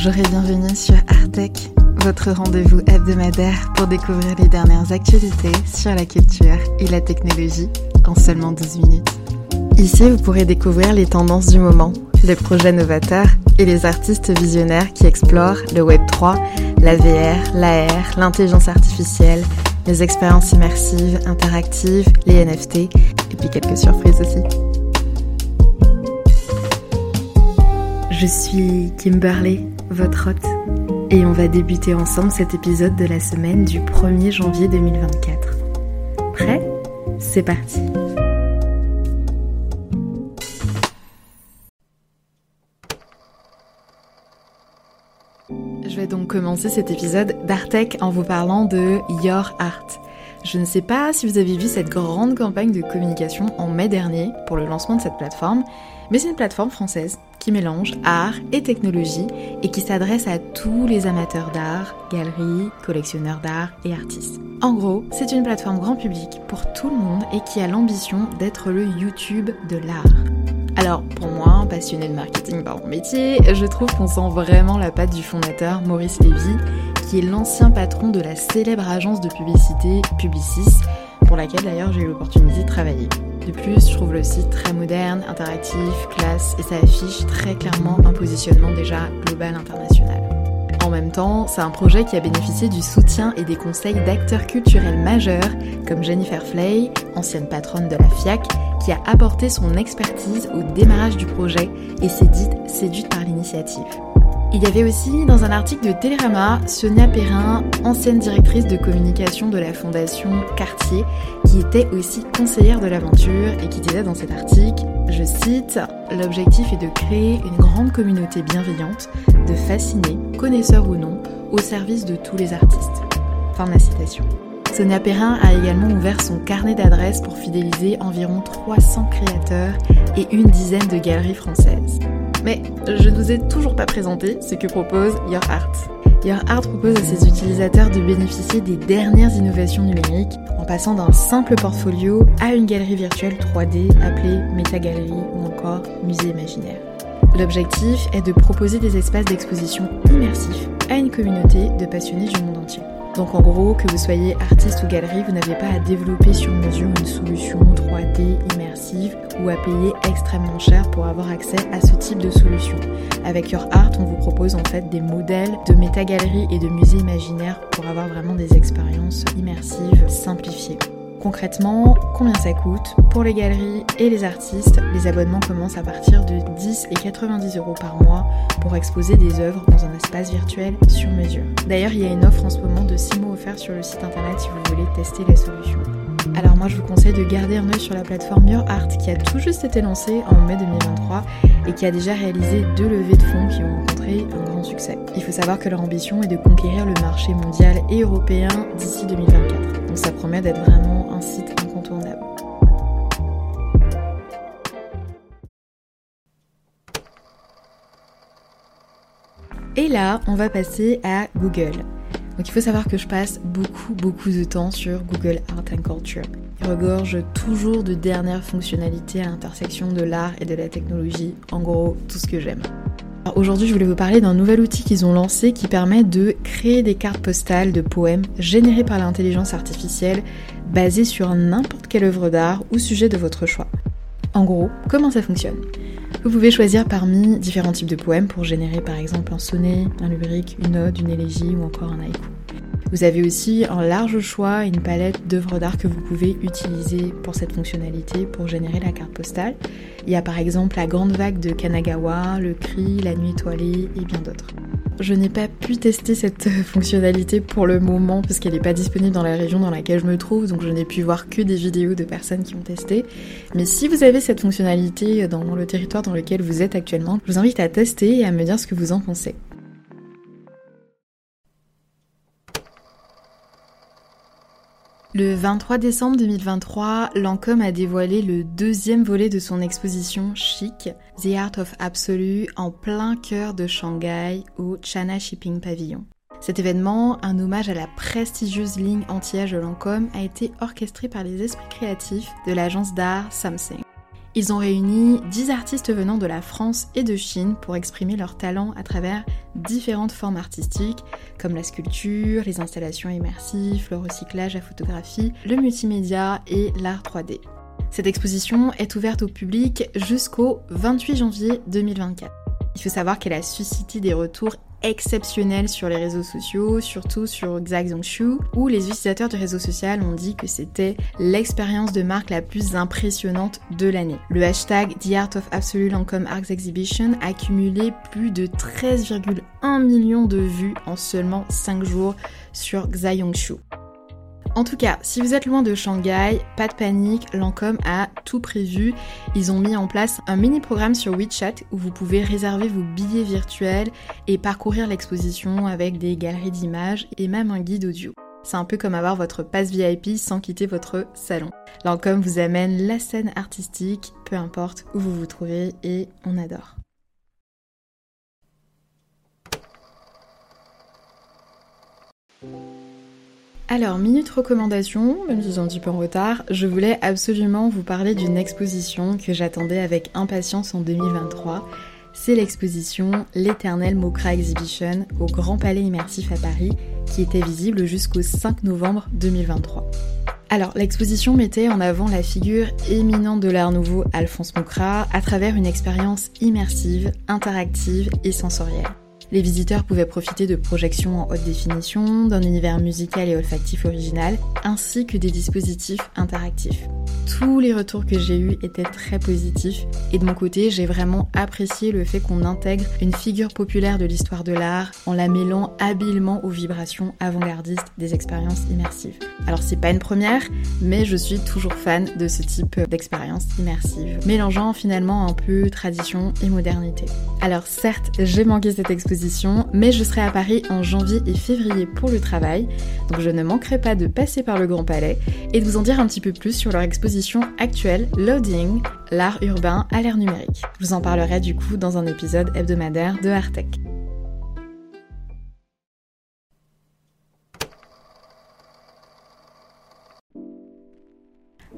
Bonjour et bienvenue sur Artec, votre rendez-vous hebdomadaire pour découvrir les dernières actualités sur la culture et la technologie en seulement 12 minutes. Ici, vous pourrez découvrir les tendances du moment, les projets novateurs et les artistes visionnaires qui explorent le Web 3, la VR, l'AR, l'intelligence artificielle, les expériences immersives, interactives, les NFT et puis quelques surprises aussi. Je suis Kimberly, votre hôte, et on va débuter ensemble cet épisode de la semaine du 1er janvier 2024. Prêt? C'est parti Je vais donc commencer cet épisode d'Artec en vous parlant de Your Art. Je ne sais pas si vous avez vu cette grande campagne de communication en mai dernier pour le lancement de cette plateforme, mais c'est une plateforme française qui mélange art et technologie et qui s'adresse à tous les amateurs d'art, galeries, collectionneurs d'art et artistes. En gros, c'est une plateforme grand public pour tout le monde et qui a l'ambition d'être le YouTube de l'art. Alors pour moi, passionné de marketing par mon métier, je trouve qu'on sent vraiment la patte du fondateur Maurice Lévy, qui est l'ancien patron de la célèbre agence de publicité Publicis, pour laquelle d'ailleurs j'ai eu l'opportunité de travailler. De plus, je trouve le site très moderne, interactif, classe et ça affiche très clairement un positionnement déjà global international. En même temps, c'est un projet qui a bénéficié du soutien et des conseils d'acteurs culturels majeurs comme Jennifer Flay, ancienne patronne de la FIAC, qui a apporté son expertise au démarrage du projet et s'est dite séduite par l'initiative. Il y avait aussi dans un article de Télérama Sonia Perrin, ancienne directrice de communication de la fondation Cartier, qui était aussi conseillère de l'aventure et qui disait dans cet article, je cite, L'objectif est de créer une grande communauté bienveillante, de fasciner, connaisseurs ou non, au service de tous les artistes. Fin de la citation. Sonia Perrin a également ouvert son carnet d'adresses pour fidéliser environ 300 créateurs et une dizaine de galeries françaises. Mais je ne vous ai toujours pas présenté ce que propose Your Art. Your Art propose à ses utilisateurs de bénéficier des dernières innovations numériques en passant d'un simple portfolio à une galerie virtuelle 3D appelée Metagalerie ou encore Musée Imaginaire. L'objectif est de proposer des espaces d'exposition immersifs à une communauté de passionnés du monde entier. Donc en gros, que vous soyez artiste ou galerie, vous n'avez pas à développer sur mesure une solution 3D immersive ou à payer extrêmement cher pour avoir accès à ce type de solution. Avec Your Art, on vous propose en fait des modèles de métagaleries et de musées imaginaires pour avoir vraiment des expériences immersives simplifiées. Concrètement, combien ça coûte Pour les galeries et les artistes, les abonnements commencent à partir de 10 et 90 euros par mois pour exposer des œuvres dans un espace virtuel sur mesure. D'ailleurs, il y a une offre en ce moment de 6 mois offerts sur le site internet si vous voulez tester la solution. Alors moi je vous conseille de garder un œil sur la plateforme Your Art qui a tout juste été lancée en mai 2023 et qui a déjà réalisé deux levées de fonds qui ont rencontré un grand succès. Il faut savoir que leur ambition est de conquérir le marché mondial et européen d'ici 2024. Donc ça promet d'être vraiment un site incontournable. Et là, on va passer à Google. Donc il faut savoir que je passe beaucoup beaucoup de temps sur Google Art Culture. Il regorge toujours de dernières fonctionnalités à l'intersection de l'art et de la technologie, en gros tout ce que j'aime. Aujourd'hui, je voulais vous parler d'un nouvel outil qu'ils ont lancé qui permet de créer des cartes postales de poèmes générées par l'intelligence artificielle basées sur n'importe quelle œuvre d'art ou sujet de votre choix. En gros, comment ça fonctionne? Vous pouvez choisir parmi différents types de poèmes pour générer par exemple un sonnet, un lyrique, une ode, une élégie ou encore un haïku. Vous avez aussi un large choix, une palette d'œuvres d'art que vous pouvez utiliser pour cette fonctionnalité pour générer la carte postale. Il y a par exemple la Grande Vague de Kanagawa, le Cri, la Nuit étoilée et bien d'autres. Je n'ai pas pu tester cette fonctionnalité pour le moment parce qu'elle n'est pas disponible dans la région dans laquelle je me trouve, donc je n'ai pu voir que des vidéos de personnes qui ont testé. Mais si vous avez cette fonctionnalité dans le territoire dans lequel vous êtes actuellement, je vous invite à tester et à me dire ce que vous en pensez. Le 23 décembre 2023, Lancôme a dévoilé le deuxième volet de son exposition Chic, The Art of Absolu, en plein cœur de Shanghai au China Shipping Pavilion. Cet événement, un hommage à la prestigieuse ligne anti-âge de Lancôme, a été orchestré par les esprits créatifs de l'agence d'art Samsung. Ils ont réuni 10 artistes venant de la France et de Chine pour exprimer leur talent à travers différentes formes artistiques comme la sculpture, les installations immersives, le recyclage, la photographie, le multimédia et l'art 3D. Cette exposition est ouverte au public jusqu'au 28 janvier 2024. Il faut savoir qu'elle a suscité des retours exceptionnels sur les réseaux sociaux, surtout sur Xiaoxingshu, où les utilisateurs du réseau social ont dit que c'était l'expérience de marque la plus impressionnante de l'année. Le hashtag The Art of Absolute Lancome Arts Exhibition a cumulé plus de 13,1 millions de vues en seulement 5 jours sur Xiaoxingshu. En tout cas, si vous êtes loin de Shanghai, pas de panique, Lancôme a tout prévu. Ils ont mis en place un mini programme sur WeChat où vous pouvez réserver vos billets virtuels et parcourir l'exposition avec des galeries d'images et même un guide audio. C'est un peu comme avoir votre passe VIP sans quitter votre salon. Lancôme vous amène la scène artistique, peu importe où vous vous trouvez, et on adore. Alors, minute recommandation, même si j'ai un petit peu en retard, je voulais absolument vous parler d'une exposition que j'attendais avec impatience en 2023. C'est l'exposition L'éternel Mokra Exhibition au Grand Palais Immersif à Paris, qui était visible jusqu'au 5 novembre 2023. Alors, l'exposition mettait en avant la figure éminente de l'art nouveau Alphonse Mokra à travers une expérience immersive, interactive et sensorielle. Les visiteurs pouvaient profiter de projections en haute définition, d'un univers musical et olfactif original, ainsi que des dispositifs interactifs. Tous les retours que j'ai eus étaient très positifs et de mon côté, j'ai vraiment apprécié le fait qu'on intègre une figure populaire de l'histoire de l'art en la mêlant habilement aux vibrations avant-gardistes des expériences immersives. Alors c'est pas une première, mais je suis toujours fan de ce type d'expérience immersive, mélangeant finalement un peu tradition et modernité. Alors certes, j'ai manqué cette exposition mais je serai à Paris en janvier et février pour le travail, donc je ne manquerai pas de passer par le Grand Palais et de vous en dire un petit peu plus sur leur exposition actuelle Loading, l'art urbain à l'ère numérique. Je vous en parlerai du coup dans un épisode hebdomadaire de Artec.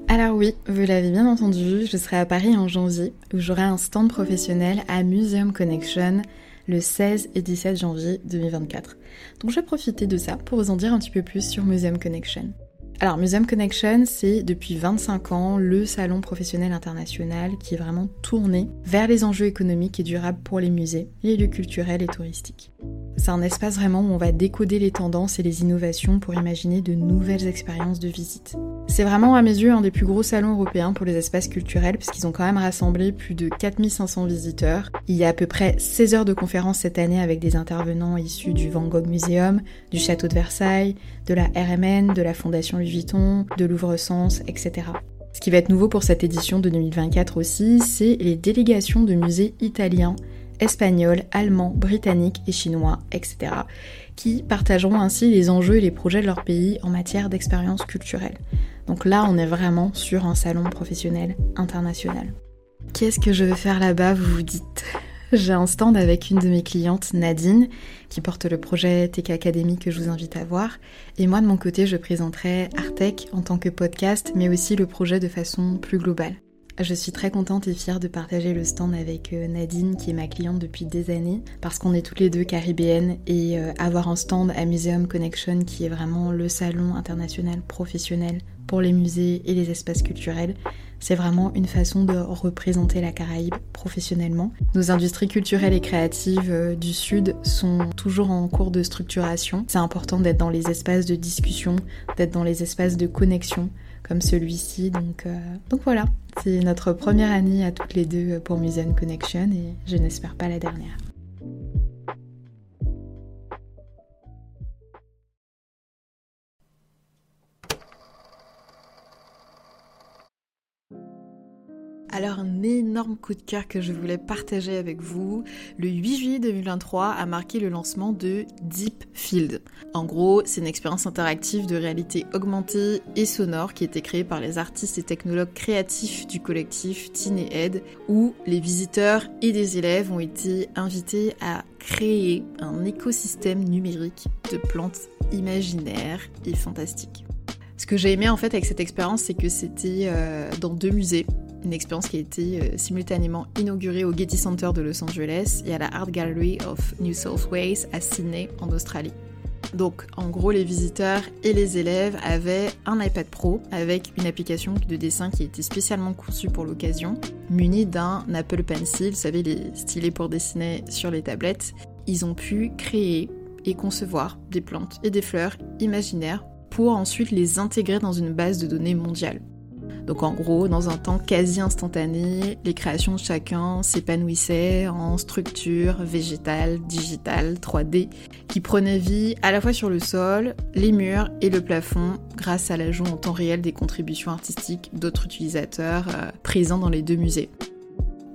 Alors oui, vous l'avez bien entendu, je serai à Paris en janvier où j'aurai un stand professionnel à Museum Connection le 16 et 17 janvier 2024. Donc je vais profiter de ça pour vous en dire un petit peu plus sur Museum Connection. Alors Museum Connection, c'est depuis 25 ans le salon professionnel international qui est vraiment tourné vers les enjeux économiques et durables pour les musées, les lieux culturels et touristiques. C'est un espace vraiment où on va décoder les tendances et les innovations pour imaginer de nouvelles expériences de visite. C'est vraiment à mes yeux un des plus gros salons européens pour les espaces culturels puisqu'ils ont quand même rassemblé plus de 4500 visiteurs. Il y a à peu près 16 heures de conférences cette année avec des intervenants issus du Van Gogh Museum, du Château de Versailles, de la RMN, de la Fondation Louis Vuitton, de Louvre-Sens, etc. Ce qui va être nouveau pour cette édition de 2024 aussi, c'est les délégations de musées italiens espagnols, allemands, britanniques et chinois, etc., qui partageront ainsi les enjeux et les projets de leur pays en matière d'expérience culturelle. Donc là, on est vraiment sur un salon professionnel international. Qu'est-ce que je vais faire là-bas, vous vous dites? J'ai un stand avec une de mes clientes, Nadine, qui porte le projet TK Academy que je vous invite à voir. Et moi, de mon côté, je présenterai Artec en tant que podcast, mais aussi le projet de façon plus globale. Je suis très contente et fière de partager le stand avec euh, Nadine, qui est ma cliente depuis des années, parce qu'on est toutes les deux caribéennes et euh, avoir un stand à Museum Connection, qui est vraiment le salon international professionnel pour les musées et les espaces culturels, c'est vraiment une façon de représenter la Caraïbe professionnellement. Nos industries culturelles et créatives euh, du Sud sont toujours en cours de structuration. C'est important d'être dans les espaces de discussion, d'être dans les espaces de connexion comme celui-ci. Donc, euh, donc voilà, c'est notre première année à toutes les deux pour Museum Connection et je n'espère pas la dernière. Alors un énorme coup de cœur que je voulais partager avec vous. Le 8 juillet 2023 a marqué le lancement de Deep Field. En gros, c'est une expérience interactive de réalité augmentée et sonore qui a été créée par les artistes et technologues créatifs du collectif Teen Ed, où les visiteurs et des élèves ont été invités à créer un écosystème numérique de plantes imaginaires et fantastiques. Ce que j'ai aimé en fait avec cette expérience, c'est que c'était euh, dans deux musées une expérience qui a été euh, simultanément inaugurée au Getty Center de Los Angeles et à la Art Gallery of New South Wales à Sydney en Australie. Donc en gros les visiteurs et les élèves avaient un iPad Pro avec une application de dessin qui était spécialement conçue pour l'occasion, munie d'un Apple Pencil, vous savez les stylés pour dessiner sur les tablettes. Ils ont pu créer et concevoir des plantes et des fleurs imaginaires pour ensuite les intégrer dans une base de données mondiale. Donc en gros, dans un temps quasi instantané, les créations de chacun s'épanouissaient en structure végétale, digitale, 3D, qui prenaient vie à la fois sur le sol, les murs et le plafond grâce à l'ajout en temps réel des contributions artistiques d'autres utilisateurs euh, présents dans les deux musées.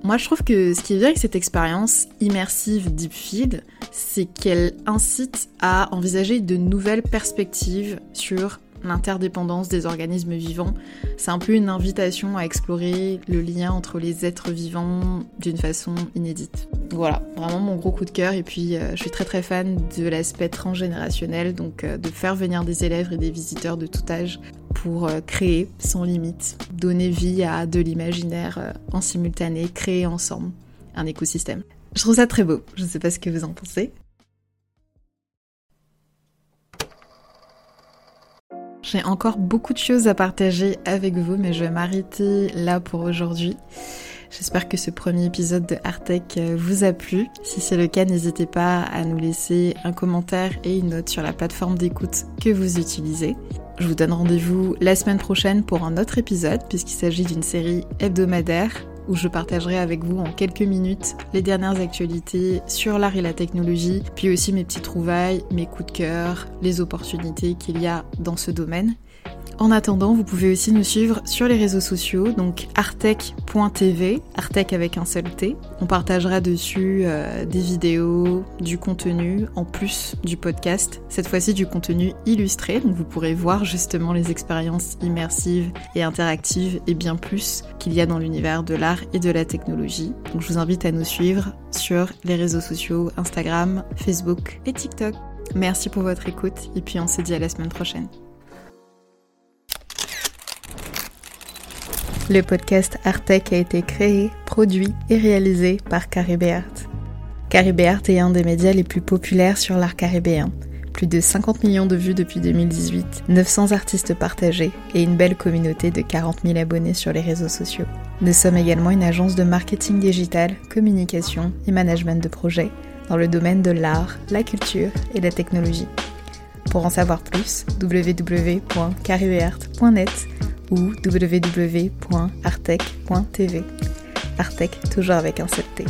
Moi, je trouve que ce qui est bien avec cette expérience immersive Deep Feed, c'est qu'elle incite à envisager de nouvelles perspectives sur l'interdépendance des organismes vivants. C'est un peu une invitation à explorer le lien entre les êtres vivants d'une façon inédite. Voilà, vraiment mon gros coup de cœur. Et puis, euh, je suis très très fan de l'aspect transgénérationnel, donc euh, de faire venir des élèves et des visiteurs de tout âge pour euh, créer sans limite, donner vie à de l'imaginaire en simultané, créer ensemble un écosystème. Je trouve ça très beau. Je ne sais pas ce que vous en pensez. J'ai encore beaucoup de choses à partager avec vous, mais je vais m'arrêter là pour aujourd'hui. J'espère que ce premier épisode de Artec euh, vous a plu. Si c'est le cas, n'hésitez pas à nous laisser un commentaire et une note sur la plateforme d'écoute que vous utilisez. Je vous donne rendez-vous la semaine prochaine pour un autre épisode, puisqu'il s'agit d'une série hebdomadaire où je partagerai avec vous en quelques minutes les dernières actualités sur l'art et la technologie, puis aussi mes petites trouvailles, mes coups de cœur, les opportunités qu'il y a dans ce domaine. En attendant, vous pouvez aussi nous suivre sur les réseaux sociaux, donc artec.tv, artec avec un seul T. On partagera dessus euh, des vidéos, du contenu, en plus du podcast, cette fois-ci du contenu illustré, donc vous pourrez voir justement les expériences immersives et interactives et bien plus qu'il y a dans l'univers de l'art et de la technologie. Je vous invite à nous suivre sur les réseaux sociaux Instagram, Facebook et TikTok. Merci pour votre écoute et puis on se dit à la semaine prochaine. Le podcast Artec a été créé, produit et réalisé par Caribé Art. Art est un des médias les plus populaires sur l'art caribéen. Plus de 50 millions de vues depuis 2018, 900 artistes partagés et une belle communauté de 40 000 abonnés sur les réseaux sociaux. Nous sommes également une agence de marketing digital, communication et management de projets dans le domaine de l'art, la culture et la technologie. Pour en savoir plus, www.caribeart.net ou www.artec.tv. Artec toujours avec un 7T.